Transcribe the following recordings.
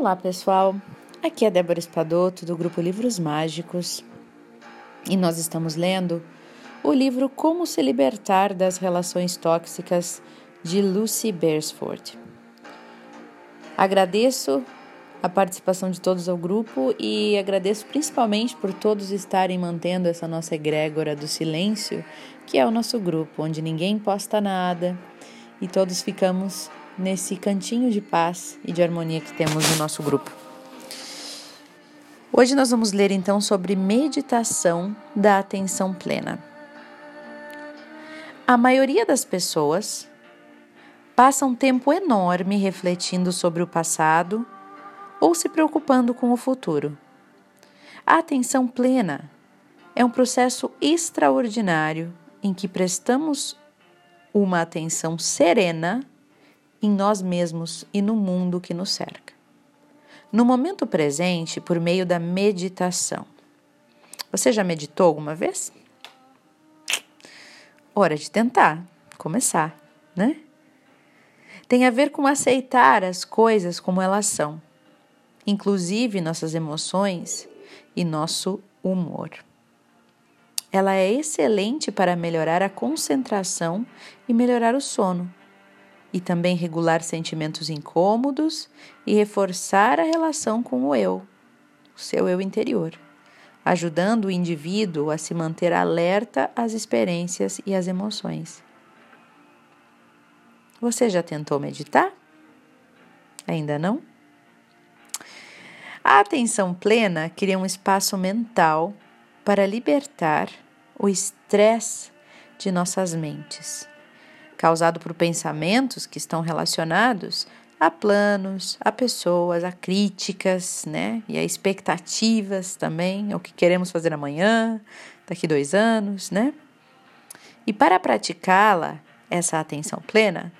Olá, pessoal. Aqui é Débora Espadoto do grupo Livros Mágicos e nós estamos lendo o livro Como se libertar das relações tóxicas de Lucy Beresford. Agradeço a participação de todos ao grupo e agradeço principalmente por todos estarem mantendo essa nossa egrégora do silêncio, que é o nosso grupo, onde ninguém posta nada e todos ficamos nesse cantinho de paz e de harmonia que temos no nosso grupo. Hoje nós vamos ler então sobre meditação da atenção plena. A maioria das pessoas passa um tempo enorme refletindo sobre o passado ou se preocupando com o futuro. A atenção plena é um processo extraordinário em que prestamos uma atenção serena em nós mesmos e no mundo que nos cerca. No momento presente, por meio da meditação. Você já meditou alguma vez? Hora de tentar, começar, né? Tem a ver com aceitar as coisas como elas são, inclusive nossas emoções e nosso humor. Ela é excelente para melhorar a concentração e melhorar o sono e também regular sentimentos incômodos e reforçar a relação com o eu, o seu eu interior, ajudando o indivíduo a se manter alerta às experiências e às emoções. Você já tentou meditar? Ainda não? A atenção plena cria um espaço mental para libertar o estresse de nossas mentes causado por pensamentos que estão relacionados a planos, a pessoas, a críticas, né? E a expectativas também, o que queremos fazer amanhã, daqui dois anos, né? E para praticá-la, essa atenção plena,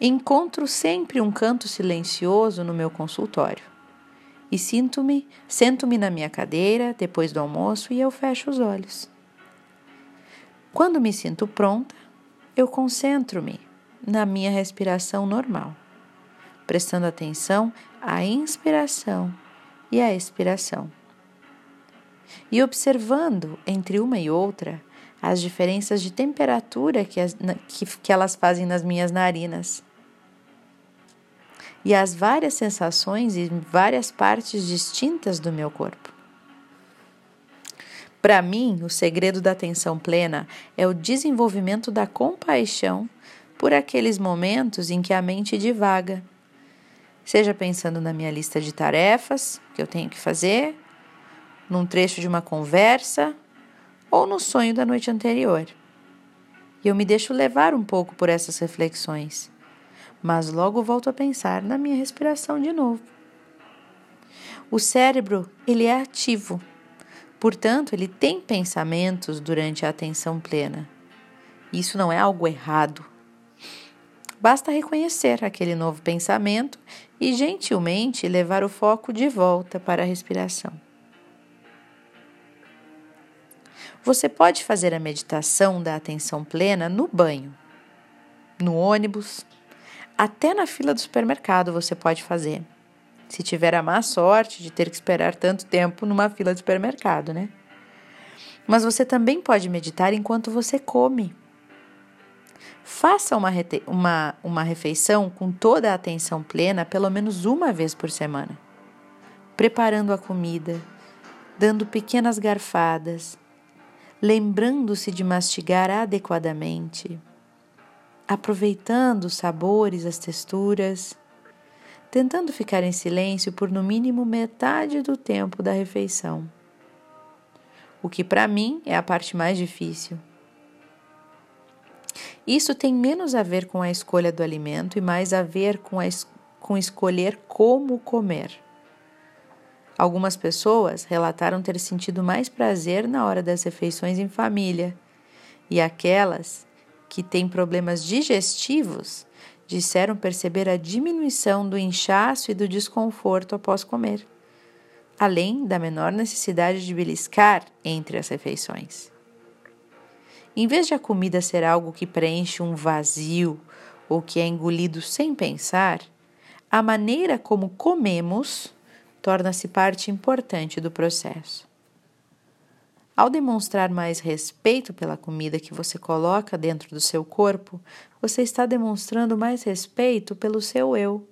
encontro sempre um canto silencioso no meu consultório. E sinto-me, sento-me na minha cadeira depois do almoço e eu fecho os olhos. Quando me sinto pronta, eu concentro-me na minha respiração normal, prestando atenção à inspiração e à expiração. E observando entre uma e outra as diferenças de temperatura que, as, que, que elas fazem nas minhas narinas e as várias sensações em várias partes distintas do meu corpo. Para mim, o segredo da atenção plena é o desenvolvimento da compaixão por aqueles momentos em que a mente divaga. Seja pensando na minha lista de tarefas que eu tenho que fazer, num trecho de uma conversa ou no sonho da noite anterior. E eu me deixo levar um pouco por essas reflexões, mas logo volto a pensar na minha respiração de novo. O cérebro, ele é ativo Portanto, ele tem pensamentos durante a atenção plena. Isso não é algo errado. Basta reconhecer aquele novo pensamento e gentilmente levar o foco de volta para a respiração. Você pode fazer a meditação da atenção plena no banho, no ônibus, até na fila do supermercado você pode fazer se tiver a má sorte de ter que esperar tanto tempo numa fila de supermercado, né? Mas você também pode meditar enquanto você come. Faça uma, uma, uma refeição com toda a atenção plena pelo menos uma vez por semana, preparando a comida, dando pequenas garfadas, lembrando-se de mastigar adequadamente, aproveitando os sabores, as texturas tentando ficar em silêncio por no mínimo metade do tempo da refeição. O que para mim é a parte mais difícil. Isso tem menos a ver com a escolha do alimento e mais a ver com, a es com escolher como comer. Algumas pessoas relataram ter sentido mais prazer na hora das refeições em família, e aquelas que têm problemas digestivos disseram perceber a diminuição do inchaço e do desconforto após comer, além da menor necessidade de beliscar entre as refeições. Em vez de a comida ser algo que preenche um vazio ou que é engolido sem pensar, a maneira como comemos torna-se parte importante do processo. Ao demonstrar mais respeito pela comida que você coloca dentro do seu corpo, você está demonstrando mais respeito pelo seu eu.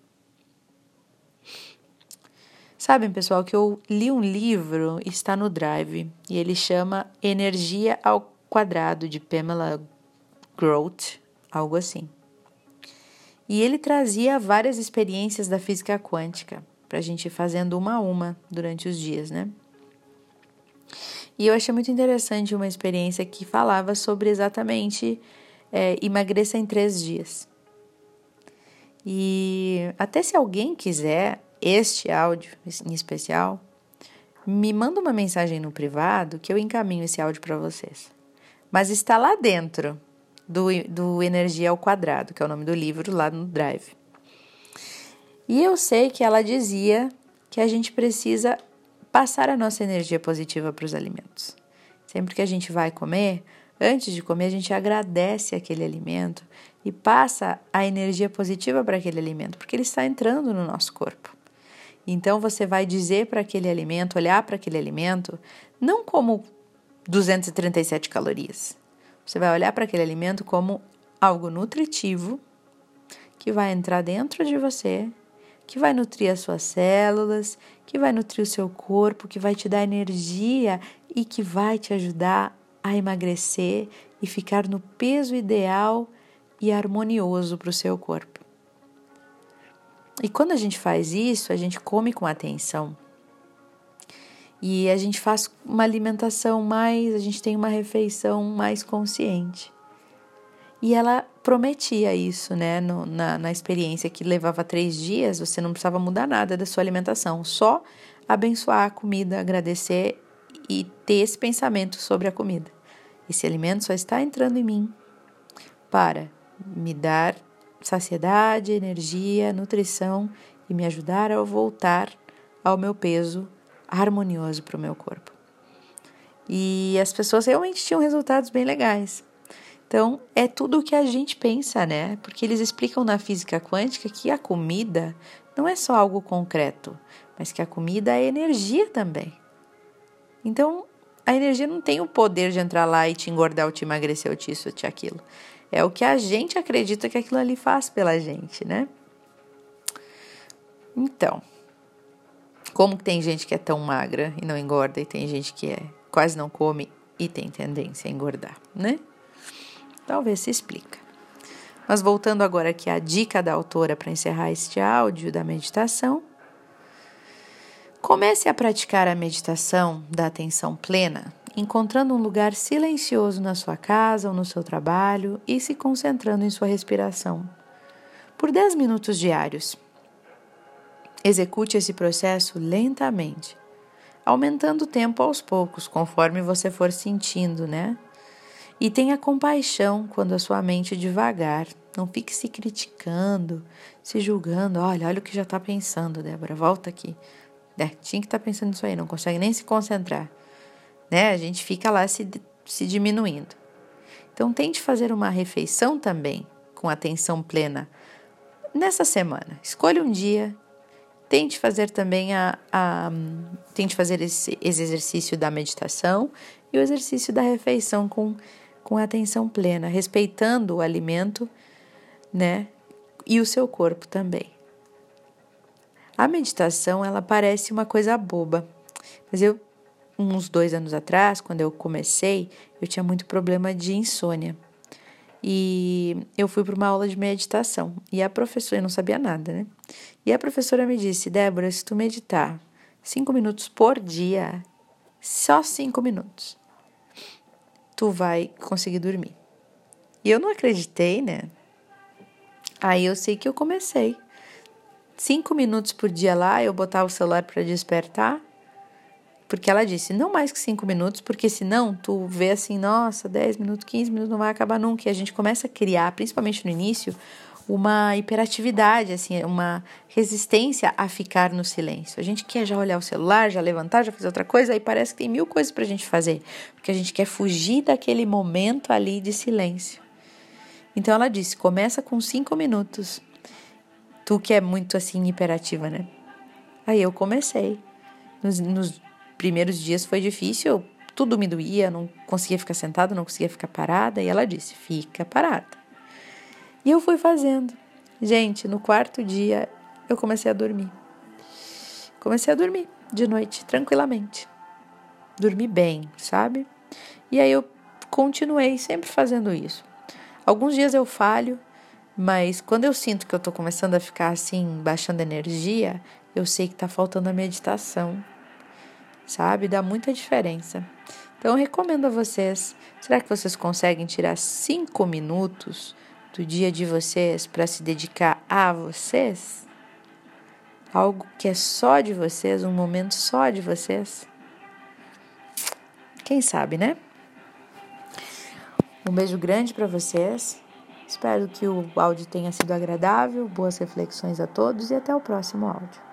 Sabem, pessoal, que eu li um livro, está no Drive, e ele chama Energia ao Quadrado, de Pamela Grote, algo assim. E ele trazia várias experiências da física quântica, para a gente ir fazendo uma a uma durante os dias, né? E eu achei muito interessante uma experiência que falava sobre exatamente é, emagreça em três dias. E até se alguém quiser este áudio em especial, me manda uma mensagem no privado que eu encaminho esse áudio para vocês. Mas está lá dentro do, do Energia ao Quadrado, que é o nome do livro, lá no Drive. E eu sei que ela dizia que a gente precisa passar a nossa energia positiva para os alimentos. Sempre que a gente vai comer, antes de comer, a gente agradece aquele alimento e passa a energia positiva para aquele alimento, porque ele está entrando no nosso corpo. Então você vai dizer para aquele alimento, olhar para aquele alimento, não como 237 calorias. Você vai olhar para aquele alimento como algo nutritivo que vai entrar dentro de você que vai nutrir as suas células, que vai nutrir o seu corpo, que vai te dar energia e que vai te ajudar a emagrecer e ficar no peso ideal e harmonioso para o seu corpo. E quando a gente faz isso, a gente come com atenção. E a gente faz uma alimentação mais, a gente tem uma refeição mais consciente. E ela prometia isso, né, no, na, na experiência que levava três dias, você não precisava mudar nada da sua alimentação, só abençoar a comida, agradecer e ter esse pensamento sobre a comida. Esse alimento só está entrando em mim para me dar saciedade, energia, nutrição e me ajudar a voltar ao meu peso harmonioso para o meu corpo. E as pessoas realmente tinham resultados bem legais. Então, é tudo o que a gente pensa, né? Porque eles explicam na física quântica que a comida não é só algo concreto, mas que a comida é energia também. Então, a energia não tem o poder de entrar lá e te engordar, ou te emagrecer, ou te isso, ou te aquilo. É o que a gente acredita que aquilo ali faz pela gente, né? Então, como tem gente que é tão magra e não engorda, e tem gente que é quase não come e tem tendência a engordar, né? Talvez se explica. Mas voltando agora aqui à dica da autora para encerrar este áudio da meditação, comece a praticar a meditação da atenção plena, encontrando um lugar silencioso na sua casa ou no seu trabalho e se concentrando em sua respiração. Por 10 minutos diários. Execute esse processo lentamente, aumentando o tempo aos poucos, conforme você for sentindo, né? E tenha compaixão quando a sua mente devagar. Não fique se criticando, se julgando. Olha, olha o que já está pensando, Débora. Volta aqui. É, tinha que estar tá pensando nisso aí, não consegue nem se concentrar. Né? A gente fica lá se, se diminuindo. Então, tente fazer uma refeição também com atenção plena nessa semana. Escolha um dia. Tente fazer também a, a tente fazer esse, esse exercício da meditação e o exercício da refeição com com atenção plena, respeitando o alimento, né? E o seu corpo também. A meditação, ela parece uma coisa boba, mas eu, uns dois anos atrás, quando eu comecei, eu tinha muito problema de insônia. E eu fui para uma aula de meditação. E a professora, eu não sabia nada, né? E a professora me disse: Débora, se tu meditar cinco minutos por dia, só cinco minutos, tu vai conseguir dormir. E eu não acreditei, né? Aí eu sei que eu comecei. Cinco minutos por dia lá, eu botava o celular para despertar. Porque ela disse, não mais que cinco minutos, porque senão tu vê assim, nossa, dez minutos, quinze minutos, não vai acabar nunca. E a gente começa a criar, principalmente no início, uma hiperatividade, assim, uma resistência a ficar no silêncio. A gente quer já olhar o celular, já levantar, já fazer outra coisa, aí parece que tem mil coisas para a gente fazer, porque a gente quer fugir daquele momento ali de silêncio. Então ela disse: começa com cinco minutos. Tu que é muito assim hiperativa, né? Aí eu comecei. Nos, nos primeiros dias foi difícil, tudo me doía, não conseguia ficar sentada, não conseguia ficar parada. E ela disse: fica parada. E eu fui fazendo. Gente, no quarto dia eu comecei a dormir. Comecei a dormir de noite, tranquilamente. Dormi bem, sabe? E aí eu continuei sempre fazendo isso. Alguns dias eu falho, mas quando eu sinto que eu tô começando a ficar assim, baixando energia, eu sei que tá faltando a meditação. Sabe? Dá muita diferença. Então eu recomendo a vocês. Será que vocês conseguem tirar cinco minutos do dia de vocês para se dedicar a vocês? Algo que é só de vocês, um momento só de vocês? Quem sabe, né? Um beijo grande para vocês. Espero que o áudio tenha sido agradável. Boas reflexões a todos e até o próximo áudio.